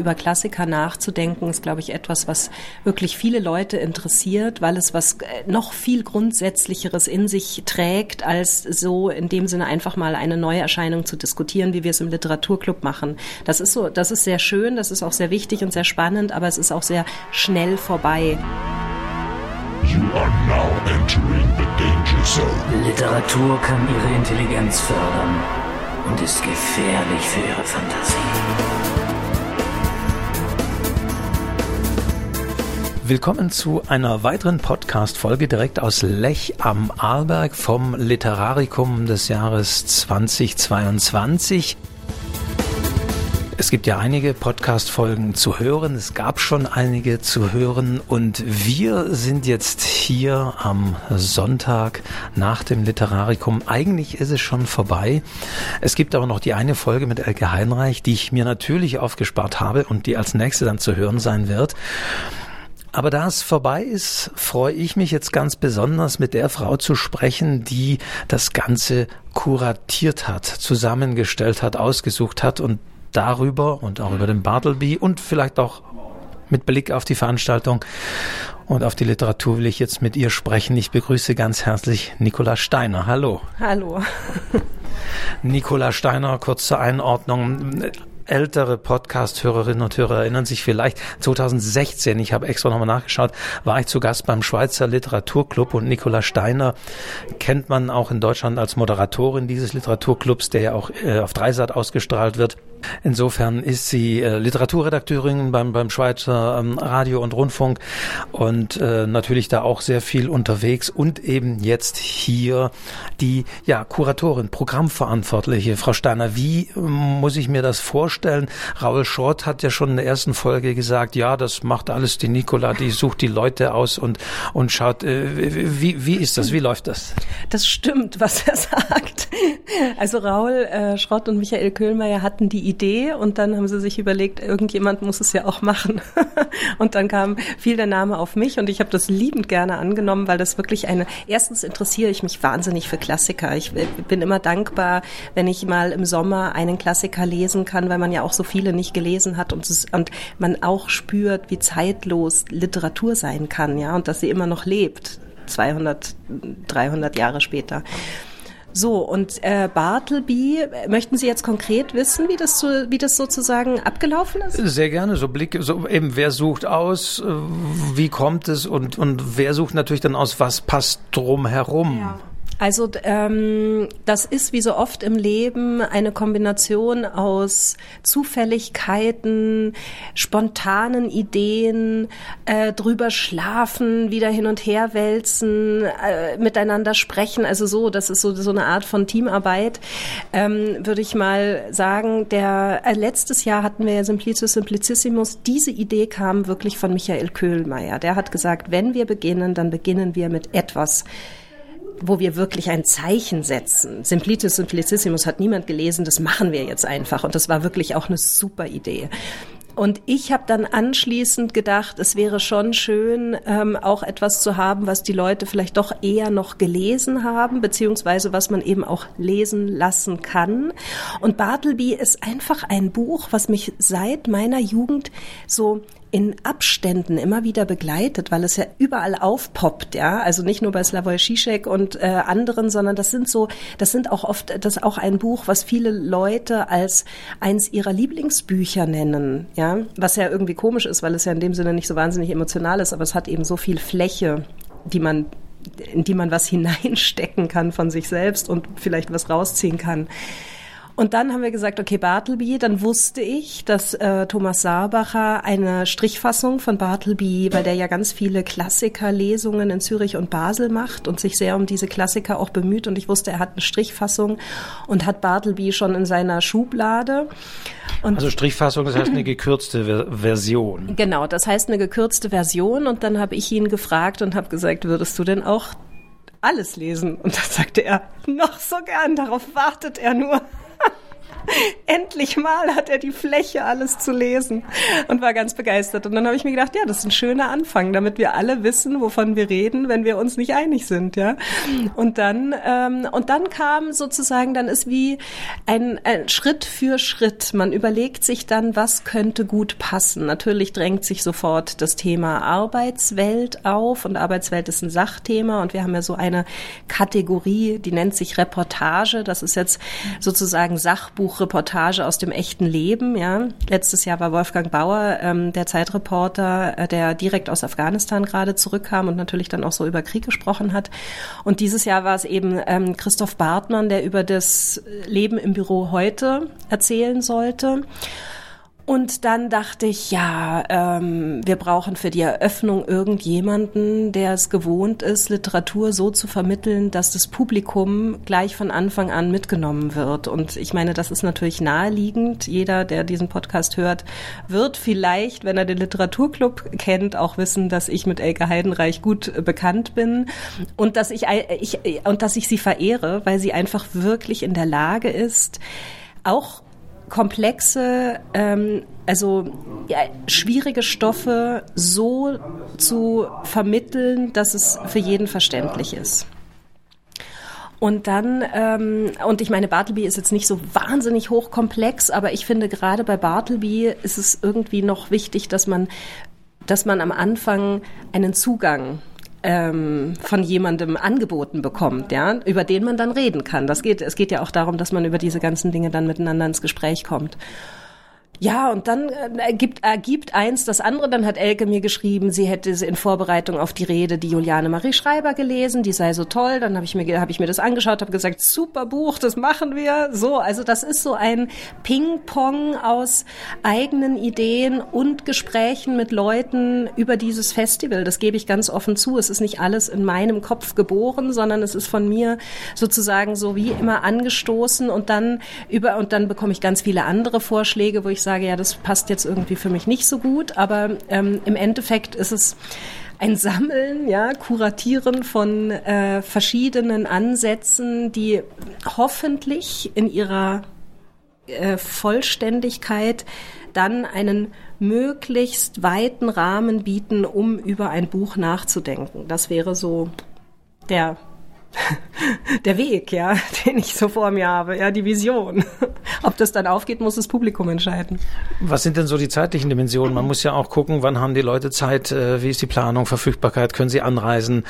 Über Klassiker nachzudenken ist, glaube ich, etwas, was wirklich viele Leute interessiert, weil es was äh, noch viel Grundsätzlicheres in sich trägt, als so in dem Sinne einfach mal eine neue Erscheinung zu diskutieren, wie wir es im Literaturclub machen. Das ist so, das ist sehr schön, das ist auch sehr wichtig und sehr spannend, aber es ist auch sehr schnell vorbei. You are now entering the danger zone. Literatur kann ihre Intelligenz fördern und ist gefährlich für ihre Fantasie. Willkommen zu einer weiteren Podcast-Folge direkt aus Lech am Arlberg vom Literarikum des Jahres 2022. Es gibt ja einige Podcast-Folgen zu hören. Es gab schon einige zu hören und wir sind jetzt hier am Sonntag nach dem Literarikum. Eigentlich ist es schon vorbei. Es gibt aber noch die eine Folge mit Elke Heinreich, die ich mir natürlich aufgespart habe und die als nächste dann zu hören sein wird. Aber da es vorbei ist, freue ich mich jetzt ganz besonders mit der Frau zu sprechen, die das Ganze kuratiert hat, zusammengestellt hat, ausgesucht hat und darüber und auch über den Bartleby und vielleicht auch mit Blick auf die Veranstaltung und auf die Literatur will ich jetzt mit ihr sprechen. Ich begrüße ganz herzlich Nicola Steiner. Hallo. Hallo. Nicola Steiner, kurz zur Einordnung ältere Podcast-Hörerinnen und Hörer erinnern sich vielleicht, 2016, ich habe extra nochmal nachgeschaut, war ich zu Gast beim Schweizer Literaturclub und Nicola Steiner kennt man auch in Deutschland als Moderatorin dieses Literaturclubs, der ja auch äh, auf Dreisat ausgestrahlt wird. Insofern ist sie äh, Literaturredakteurin beim, beim Schweizer ähm, Radio und Rundfunk und äh, natürlich da auch sehr viel unterwegs und eben jetzt hier die ja, Kuratorin, Programmverantwortliche. Frau Steiner, wie äh, muss ich mir das vorstellen? Raul Schott hat ja schon in der ersten Folge gesagt, ja, das macht alles die Nicola, die sucht die Leute aus und, und schaut, äh, wie, wie ist das, wie läuft das? Das stimmt, was er sagt. Also Raul äh, Schrott und Michael Köhlmeier hatten die Idee und dann haben sie sich überlegt, irgendjemand muss es ja auch machen. und dann kam viel der Name auf mich und ich habe das liebend gerne angenommen, weil das wirklich eine, erstens interessiere ich mich wahnsinnig für Klassiker. Ich bin immer dankbar, wenn ich mal im Sommer einen Klassiker lesen kann, weil man ja auch so viele nicht gelesen hat und, es, und man auch spürt, wie zeitlos Literatur sein kann, ja, und dass sie immer noch lebt. 200, 300 Jahre später. So, und äh, Bartleby, möchten Sie jetzt konkret wissen, wie das, so, wie das sozusagen abgelaufen ist? Sehr gerne, so Blick, so eben, wer sucht aus, äh, wie kommt es und, und wer sucht natürlich dann aus, was passt drum herum? Ja. Also ähm, das ist wie so oft im Leben eine Kombination aus Zufälligkeiten, spontanen Ideen, äh, drüber schlafen, wieder hin und her wälzen, äh, miteinander sprechen. Also so, das ist so, so eine Art von Teamarbeit, ähm, würde ich mal sagen. Der äh, letztes Jahr hatten wir ja Simplicius Simplicissimus. Diese Idee kam wirklich von Michael Köhlmeier. Der hat gesagt, wenn wir beginnen, dann beginnen wir mit etwas wo wir wirklich ein Zeichen setzen. Simplitus Simplicissimus hat niemand gelesen, das machen wir jetzt einfach. Und das war wirklich auch eine super Idee. Und ich habe dann anschließend gedacht, es wäre schon schön, ähm, auch etwas zu haben, was die Leute vielleicht doch eher noch gelesen haben, beziehungsweise was man eben auch lesen lassen kann. Und Bartleby ist einfach ein Buch, was mich seit meiner Jugend so in Abständen immer wieder begleitet, weil es ja überall aufpoppt, ja. Also nicht nur bei Slavoj Žižek und äh, anderen, sondern das sind so, das sind auch oft, das ist auch ein Buch, was viele Leute als eins ihrer Lieblingsbücher nennen, ja. Was ja irgendwie komisch ist, weil es ja in dem Sinne nicht so wahnsinnig emotional ist, aber es hat eben so viel Fläche, die man in die man was hineinstecken kann von sich selbst und vielleicht was rausziehen kann. Und dann haben wir gesagt, okay, Bartleby, dann wusste ich, dass äh, Thomas Saarbacher eine Strichfassung von Bartleby, weil der ja ganz viele Klassikerlesungen in Zürich und Basel macht und sich sehr um diese Klassiker auch bemüht. Und ich wusste, er hat eine Strichfassung und hat Bartleby schon in seiner Schublade. Und also Strichfassung, das heißt eine gekürzte Ver Version. Genau, das heißt eine gekürzte Version. Und dann habe ich ihn gefragt und habe gesagt, würdest du denn auch alles lesen? Und da sagte er, noch so gern, darauf wartet er nur. endlich mal hat er die Fläche, alles zu lesen und war ganz begeistert. Und dann habe ich mir gedacht, ja, das ist ein schöner Anfang, damit wir alle wissen, wovon wir reden, wenn wir uns nicht einig sind, ja. Und dann ähm, und dann kam sozusagen, dann ist wie ein, ein Schritt für Schritt. Man überlegt sich dann, was könnte gut passen. Natürlich drängt sich sofort das Thema Arbeitswelt auf und Arbeitswelt ist ein Sachthema und wir haben ja so eine Kategorie, die nennt sich Reportage. Das ist jetzt sozusagen Sachbuchreportage aus dem echten Leben. Ja, letztes Jahr war Wolfgang Bauer, ähm, der Zeitreporter, äh, der direkt aus Afghanistan gerade zurückkam und natürlich dann auch so über Krieg gesprochen hat. Und dieses Jahr war es eben ähm, Christoph Bartmann, der über das Leben im Büro heute erzählen sollte. Und dann dachte ich, ja, ähm, wir brauchen für die Eröffnung irgendjemanden, der es gewohnt ist, Literatur so zu vermitteln, dass das Publikum gleich von Anfang an mitgenommen wird. Und ich meine, das ist natürlich naheliegend. Jeder, der diesen Podcast hört, wird vielleicht, wenn er den Literaturclub kennt, auch wissen, dass ich mit Elke Heidenreich gut bekannt bin und dass ich, ich und dass ich sie verehre, weil sie einfach wirklich in der Lage ist, auch komplexe, ähm, also ja, schwierige Stoffe so zu vermitteln, dass es für jeden verständlich ist. Und dann, ähm, und ich meine, Bartleby ist jetzt nicht so wahnsinnig hochkomplex, aber ich finde gerade bei Bartleby ist es irgendwie noch wichtig, dass man, dass man am Anfang einen Zugang ähm, von jemandem angeboten bekommt, ja, über den man dann reden kann. Das geht, es geht ja auch darum, dass man über diese ganzen Dinge dann miteinander ins Gespräch kommt. Ja, und dann äh, ergibt, ergibt eins das andere. Dann hat Elke mir geschrieben, sie hätte in Vorbereitung auf die Rede die Juliane Marie Schreiber gelesen, die sei so toll. Dann habe ich mir habe ich mir das angeschaut, habe gesagt, super Buch, das machen wir. So, also das ist so ein Ping-Pong aus eigenen Ideen und Gesprächen mit Leuten über dieses Festival. Das gebe ich ganz offen zu. Es ist nicht alles in meinem Kopf geboren, sondern es ist von mir sozusagen so wie immer angestoßen und dann über und dann bekomme ich ganz viele andere Vorschläge, wo ich sage, sage, ja, das passt jetzt irgendwie für mich nicht so gut, aber ähm, im Endeffekt ist es ein Sammeln, ja, Kuratieren von äh, verschiedenen Ansätzen, die hoffentlich in ihrer äh, Vollständigkeit dann einen möglichst weiten Rahmen bieten, um über ein Buch nachzudenken. Das wäre so der der Weg, ja, den ich so vor mir habe, ja, die Vision. Ob das dann aufgeht, muss das Publikum entscheiden. Was sind denn so die zeitlichen Dimensionen? Man muss ja auch gucken, wann haben die Leute Zeit, äh, wie ist die Planung, Verfügbarkeit, können sie anreisen,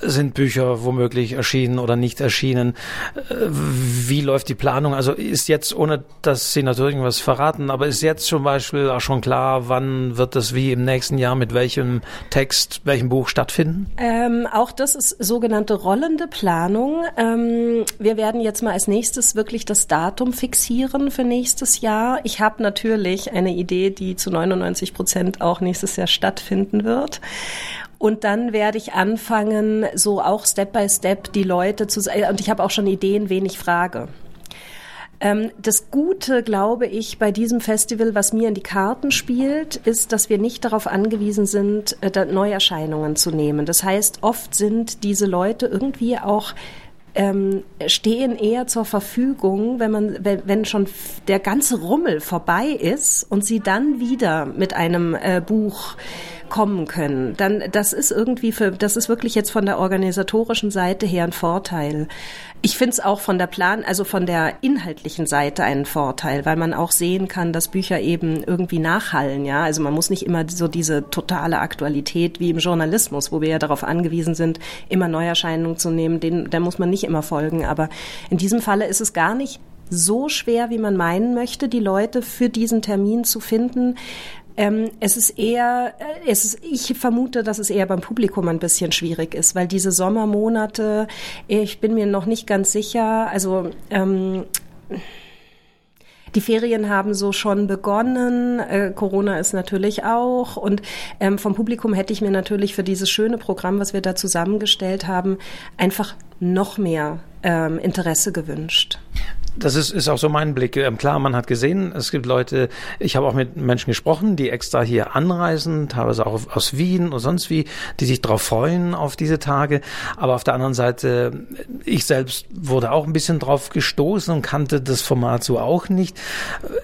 sind Bücher womöglich erschienen oder nicht erschienen, äh, wie läuft die Planung? Also ist jetzt, ohne dass Sie natürlich was verraten, aber ist jetzt zum Beispiel auch schon klar, wann wird das wie im nächsten Jahr mit welchem Text, welchem Buch stattfinden? Ähm, auch das ist sogenannte rollende Planung. Ähm, wir werden jetzt mal als nächstes wirklich das Datum fixieren für nächstes Jahr. Ich habe natürlich eine Idee, die zu 99 Prozent auch nächstes Jahr stattfinden wird. Und dann werde ich anfangen, so auch Step by Step die Leute zu, und ich habe auch schon Ideen, wen ich frage. Ähm, das Gute, glaube ich, bei diesem Festival, was mir in die Karten spielt, ist, dass wir nicht darauf angewiesen sind, äh, Neuerscheinungen zu nehmen. Das heißt, oft sind diese Leute irgendwie auch ähm, stehen eher zur Verfügung, wenn man, wenn, wenn schon der ganze Rummel vorbei ist und sie dann wieder mit einem äh, Buch kommen können, dann das ist irgendwie für, das ist wirklich jetzt von der organisatorischen Seite her ein Vorteil. Ich finde es auch von der Plan, also von der inhaltlichen Seite einen Vorteil, weil man auch sehen kann, dass Bücher eben irgendwie nachhallen, ja. Also man muss nicht immer so diese totale Aktualität wie im Journalismus, wo wir ja darauf angewiesen sind, immer Neuerscheinungen zu nehmen, den, der muss man nicht immer folgen. Aber in diesem Falle ist es gar nicht so schwer, wie man meinen möchte, die Leute für diesen Termin zu finden, ähm, es ist eher, äh, es ist, ich vermute, dass es eher beim Publikum ein bisschen schwierig ist, weil diese Sommermonate, ich bin mir noch nicht ganz sicher, also ähm, die Ferien haben so schon begonnen. Äh, Corona ist natürlich auch. Und ähm, vom Publikum hätte ich mir natürlich für dieses schöne Programm, was wir da zusammengestellt haben, einfach noch mehr ähm, Interesse gewünscht. Das ist, ist auch so mein Blick. Ähm, klar, man hat gesehen, es gibt Leute, ich habe auch mit Menschen gesprochen, die extra hier anreisen, teilweise auch aus Wien und sonst wie, die sich darauf freuen auf diese Tage. Aber auf der anderen Seite, ich selbst wurde auch ein bisschen drauf gestoßen und kannte das Format so auch nicht,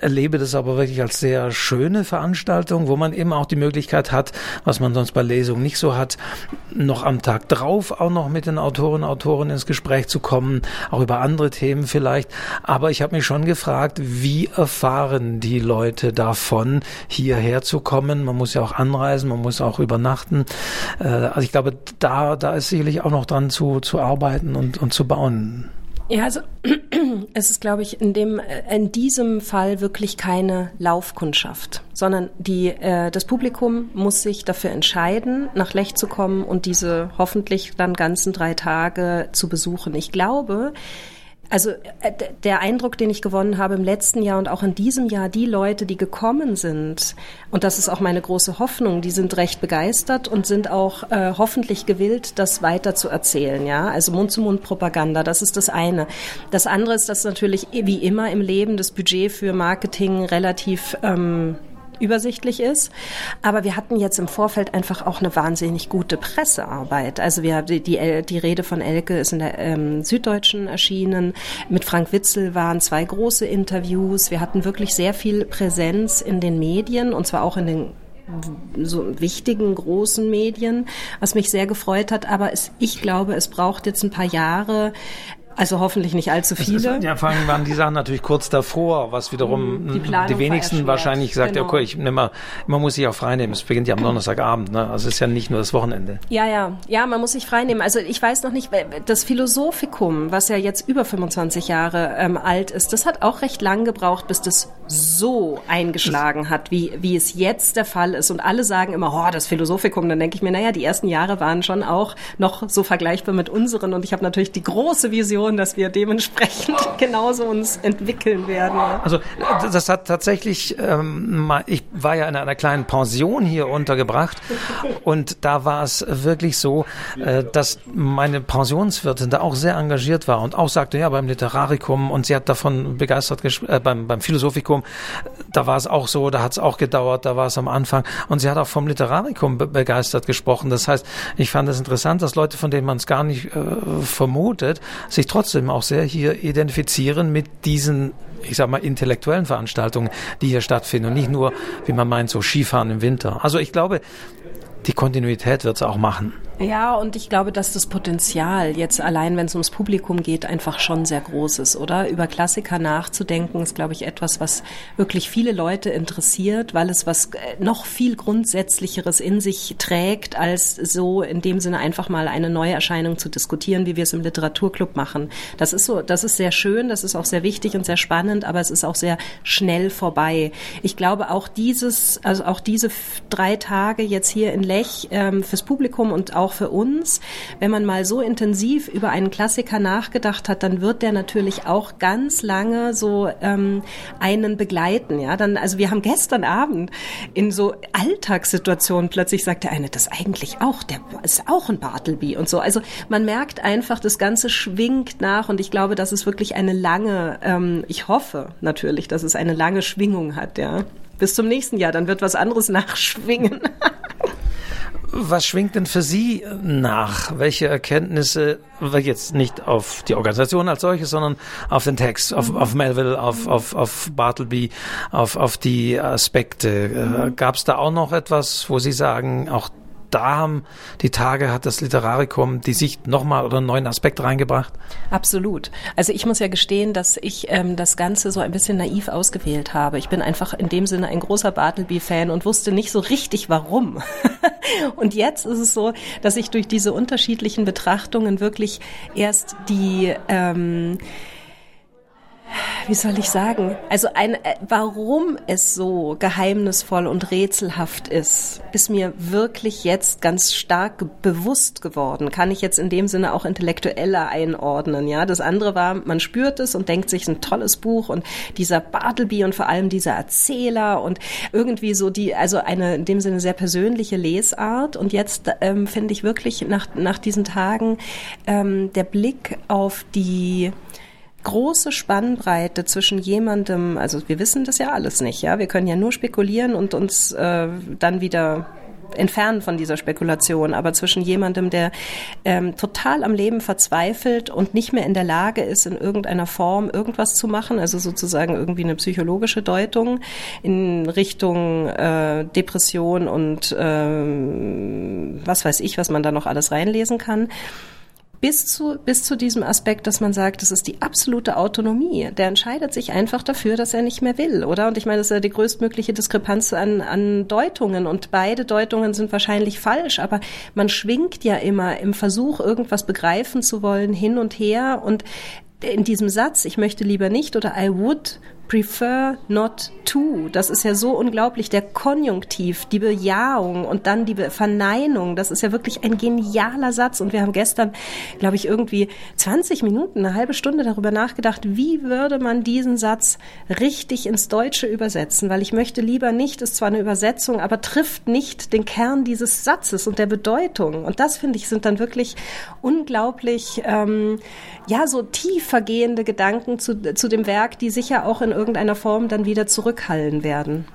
erlebe das aber wirklich als sehr schöne Veranstaltung, wo man eben auch die Möglichkeit hat, was man sonst bei Lesungen nicht so hat, noch am Tag drauf auch noch mit den Autorinnen und Autoren ins Gespräch zu kommen, auch über andere Themen vielleicht. Aber ich habe mich schon gefragt, wie erfahren die Leute davon, hierher zu kommen? Man muss ja auch anreisen, man muss auch übernachten. Äh, also ich glaube, da, da ist sicherlich auch noch dran zu, zu arbeiten und, und zu bauen. Ja, also es ist, glaube ich, in dem in diesem Fall wirklich keine Laufkundschaft, sondern die äh, das Publikum muss sich dafür entscheiden, nach Lech zu kommen und diese hoffentlich dann ganzen drei Tage zu besuchen. Ich glaube, also äh, der Eindruck, den ich gewonnen habe im letzten Jahr und auch in diesem Jahr, die Leute, die gekommen sind, und das ist auch meine große Hoffnung, die sind recht begeistert und sind auch äh, hoffentlich gewillt, das weiter zu erzählen. Ja, also Mund-zu-Mund-Propaganda, das ist das eine. Das andere ist, dass natürlich wie immer im Leben das Budget für Marketing relativ ähm, übersichtlich ist. Aber wir hatten jetzt im Vorfeld einfach auch eine wahnsinnig gute Pressearbeit. Also wir die, die, die Rede von Elke ist in der ähm, Süddeutschen erschienen. Mit Frank Witzel waren zwei große Interviews. Wir hatten wirklich sehr viel Präsenz in den Medien und zwar auch in den so wichtigen großen Medien, was mich sehr gefreut hat. Aber es, ich glaube, es braucht jetzt ein paar Jahre, also hoffentlich nicht allzu viele. Ist, ja, vor allem waren die Sachen natürlich kurz davor, was wiederum die, die wenigsten wahrscheinlich sagt, genau. okay, ich nehme mal, man muss sich auch frei nehmen. Es beginnt ja am Donnerstagabend, ne? Also es ist ja nicht nur das Wochenende. Ja, ja, ja, man muss sich frei nehmen. Also ich weiß noch nicht, das Philosophikum, was ja jetzt über 25 Jahre ähm, alt ist, das hat auch recht lang gebraucht, bis das so eingeschlagen hat, wie, wie es jetzt der Fall ist. Und alle sagen immer, oh, das Philosophikum. Dann denke ich mir, naja, die ersten Jahre waren schon auch noch so vergleichbar mit unseren. Und ich habe natürlich die große Vision, Vision, dass wir dementsprechend genauso uns entwickeln werden. Also das hat tatsächlich, ähm, ich war ja in einer kleinen Pension hier untergebracht und da war es wirklich so, äh, dass meine Pensionswirtin da auch sehr engagiert war und auch sagte, ja, beim Literarikum und sie hat davon begeistert, äh, beim, beim Philosophikum, da war es auch so, da hat es auch gedauert, da war es am Anfang und sie hat auch vom Literarikum be begeistert gesprochen. Das heißt, ich fand es interessant, dass Leute, von denen man es gar nicht äh, vermutet, sich trotzdem auch sehr hier identifizieren mit diesen ich sag mal, intellektuellen Veranstaltungen, die hier stattfinden und nicht nur, wie man meint, so Skifahren im Winter. Also ich glaube, die Kontinuität wird es auch machen. Ja, und ich glaube, dass das Potenzial jetzt allein, wenn es ums Publikum geht, einfach schon sehr groß ist, oder? Über Klassiker nachzudenken ist, glaube ich, etwas, was wirklich viele Leute interessiert, weil es was äh, noch viel Grundsätzlicheres in sich trägt, als so in dem Sinne einfach mal eine neue Erscheinung zu diskutieren, wie wir es im Literaturclub machen. Das ist so, das ist sehr schön, das ist auch sehr wichtig und sehr spannend, aber es ist auch sehr schnell vorbei. Ich glaube, auch dieses, also auch diese drei Tage jetzt hier in Lech ähm, fürs Publikum und auch auch für uns. Wenn man mal so intensiv über einen Klassiker nachgedacht hat, dann wird der natürlich auch ganz lange so ähm, einen begleiten. Ja, dann also wir haben gestern Abend in so Alltagssituationen plötzlich sagt der eine, das eigentlich auch, der ist auch ein Bartleby und so. Also man merkt einfach, das Ganze schwingt nach und ich glaube, dass es wirklich eine lange, ähm, ich hoffe natürlich, dass es eine lange Schwingung hat. Ja, bis zum nächsten Jahr, dann wird was anderes nachschwingen. Was schwingt denn für Sie nach? Welche Erkenntnisse, jetzt nicht auf die Organisation als solches, sondern auf den Text, auf, auf Melville, auf, auf, auf Bartleby, auf, auf die Aspekte? Gab es da auch noch etwas, wo Sie sagen, auch da haben die Tage hat das Literarikum die Sicht nochmal oder einen neuen Aspekt reingebracht? Absolut. Also ich muss ja gestehen, dass ich ähm, das Ganze so ein bisschen naiv ausgewählt habe. Ich bin einfach in dem Sinne ein großer Bartleby-Fan und wusste nicht so richtig warum. und jetzt ist es so, dass ich durch diese unterschiedlichen Betrachtungen wirklich erst die ähm, wie soll ich sagen? Also ein, äh, warum es so geheimnisvoll und rätselhaft ist, ist mir wirklich jetzt ganz stark bewusst geworden. Kann ich jetzt in dem Sinne auch intellektueller einordnen. Ja, das andere war, man spürt es und denkt sich ein tolles Buch und dieser Bartleby und vor allem dieser Erzähler und irgendwie so die, also eine in dem Sinne sehr persönliche Lesart. Und jetzt ähm, finde ich wirklich nach nach diesen Tagen ähm, der Blick auf die große Spannbreite zwischen jemandem, also wir wissen das ja alles nicht, ja, wir können ja nur spekulieren und uns äh, dann wieder entfernen von dieser Spekulation, aber zwischen jemandem, der ähm, total am Leben verzweifelt und nicht mehr in der Lage ist, in irgendeiner Form irgendwas zu machen, also sozusagen irgendwie eine psychologische Deutung in Richtung äh, Depression und äh, was weiß ich, was man da noch alles reinlesen kann bis zu, bis zu diesem Aspekt, dass man sagt, das ist die absolute Autonomie. Der entscheidet sich einfach dafür, dass er nicht mehr will, oder? Und ich meine, das ist ja die größtmögliche Diskrepanz an, an Deutungen und beide Deutungen sind wahrscheinlich falsch, aber man schwingt ja immer im Versuch, irgendwas begreifen zu wollen, hin und her und in diesem Satz, ich möchte lieber nicht oder I would prefer not to. Das ist ja so unglaublich. Der Konjunktiv, die Bejahung und dann die Verneinung. Das ist ja wirklich ein genialer Satz. Und wir haben gestern, glaube ich, irgendwie 20 Minuten, eine halbe Stunde darüber nachgedacht, wie würde man diesen Satz richtig ins Deutsche übersetzen? Weil ich möchte lieber nicht, ist zwar eine Übersetzung, aber trifft nicht den Kern dieses Satzes und der Bedeutung. Und das finde ich sind dann wirklich unglaublich, ähm, ja, so tiefergehende Gedanken zu, zu dem Werk, die sicher auch in irgendeiner Form dann wieder zurückhallen werden.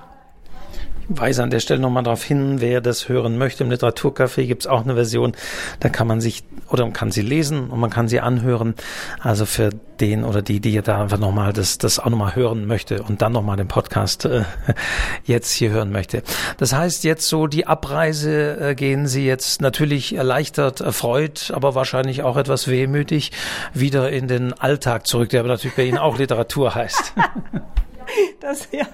Weise an der Stelle nochmal darauf hin, wer das hören möchte. Im Literaturcafé gibt es auch eine Version, da kann man sich oder man kann sie lesen und man kann sie anhören. Also für den oder die, die da einfach nochmal das, das auch nochmal hören möchte und dann nochmal den Podcast äh, jetzt hier hören möchte. Das heißt, jetzt so die Abreise äh, gehen Sie jetzt natürlich erleichtert, erfreut, aber wahrscheinlich auch etwas wehmütig wieder in den Alltag zurück, der aber natürlich bei Ihnen auch Literatur heißt. Das ja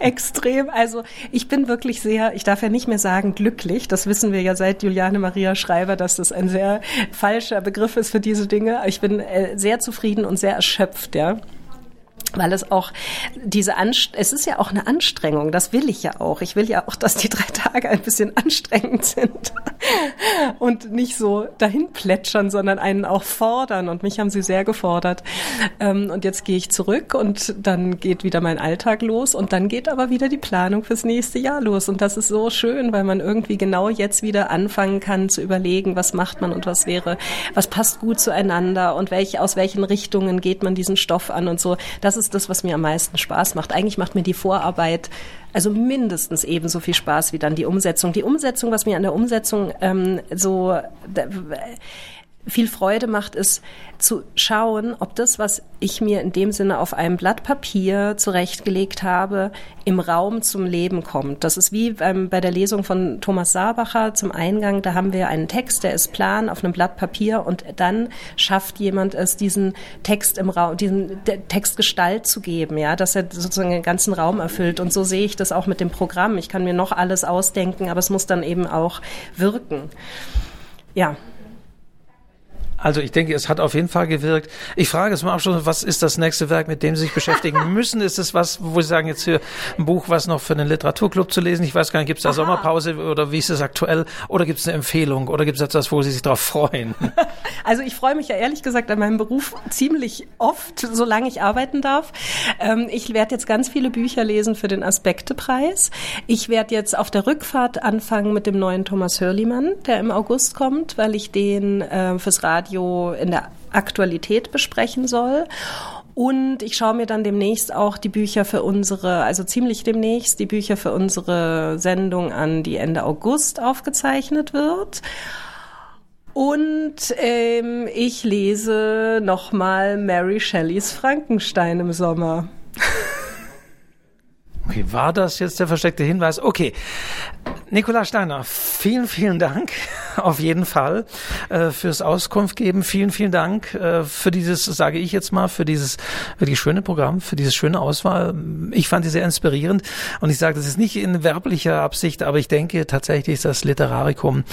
extrem. Also ich bin wirklich sehr, ich darf ja nicht mehr sagen glücklich. Das wissen wir ja seit Juliane Maria Schreiber, dass das ein sehr falscher Begriff ist für diese Dinge. Ich bin äh, sehr zufrieden und sehr erschöpft, ja weil es auch diese Anst es ist ja auch eine Anstrengung, das will ich ja auch. Ich will ja auch, dass die drei Tage ein bisschen anstrengend sind und nicht so dahin plätschern, sondern einen auch fordern. Und mich haben sie sehr gefordert. Ähm, und jetzt gehe ich zurück und dann geht wieder mein Alltag los und dann geht aber wieder die Planung fürs nächste Jahr los. Und das ist so schön, weil man irgendwie genau jetzt wieder anfangen kann zu überlegen, was macht man und was wäre, was passt gut zueinander und welche, aus welchen Richtungen geht man diesen Stoff an und so. Das ist das, was mir am meisten Spaß macht. Eigentlich macht mir die Vorarbeit also mindestens ebenso viel Spaß wie dann die Umsetzung. Die Umsetzung, was mir an der Umsetzung ähm, so viel Freude macht, ist zu schauen, ob das, was ich mir in dem Sinne auf einem Blatt Papier zurechtgelegt habe, im Raum zum Leben kommt. Das ist wie ähm, bei der Lesung von Thomas Saarbacher zum Eingang. Da haben wir einen Text, der ist plan auf einem Blatt Papier und dann schafft jemand es, diesen Text im Raum, diesen Text Gestalt zu geben, ja, dass er sozusagen den ganzen Raum erfüllt. Und so sehe ich das auch mit dem Programm. Ich kann mir noch alles ausdenken, aber es muss dann eben auch wirken. Ja. Also ich denke, es hat auf jeden Fall gewirkt. Ich frage es mal Abschluss, was ist das nächste Werk, mit dem Sie sich beschäftigen müssen? Ist es was, wo Sie sagen, jetzt hier ein Buch, was noch für den Literaturclub zu lesen? Ich weiß gar nicht, gibt es da Aha. Sommerpause oder wie ist es aktuell? Oder gibt es eine Empfehlung oder gibt es etwas, wo Sie sich darauf freuen? Also ich freue mich ja ehrlich gesagt an meinem Beruf ziemlich oft, solange ich arbeiten darf. Ähm, ich werde jetzt ganz viele Bücher lesen für den Aspektepreis. Ich werde jetzt auf der Rückfahrt anfangen mit dem neuen Thomas Hörlimann, der im August kommt, weil ich den äh, fürs Radio Radio in der Aktualität besprechen soll. Und ich schaue mir dann demnächst auch die Bücher für unsere, also ziemlich demnächst, die Bücher für unsere Sendung an, die Ende August aufgezeichnet wird. Und ähm, ich lese nochmal Mary Shelleys Frankenstein im Sommer. Okay, war das jetzt der versteckte Hinweis? Okay. Nikola Steiner, vielen, vielen Dank auf jeden Fall äh, fürs Auskunft geben. Vielen, vielen Dank äh, für dieses, sage ich jetzt mal, für dieses wirklich schöne Programm, für dieses schöne Auswahl. Ich fand die sehr inspirierend und ich sage, das ist nicht in werblicher Absicht, aber ich denke tatsächlich, das Literarikum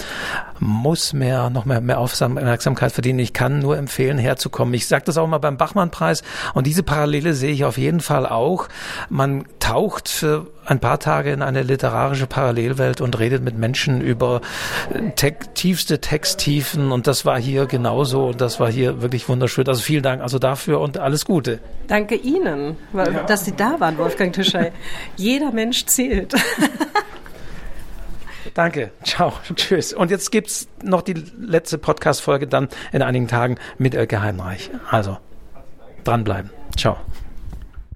muss mehr, noch mehr, mehr Aufmerksamkeit verdienen. Ich kann nur empfehlen, herzukommen. Ich sage das auch mal beim Bachmann-Preis und diese Parallele sehe ich auf jeden Fall auch. Man taucht für ein paar Tage in eine literarische Parallelwelt und redet mit Menschen über te tiefste Texttiefen und das war hier genauso und das war hier wirklich wunderschön. Also vielen Dank also dafür und alles Gute. Danke Ihnen, ja. dass Sie da waren, Wolfgang Tischei. Jeder Mensch zählt. Danke. Ciao. Tschüss. Und jetzt gibt's noch die letzte Podcast-Folge dann in einigen Tagen mit Elke Heimreich. Also. Dranbleiben. Ciao.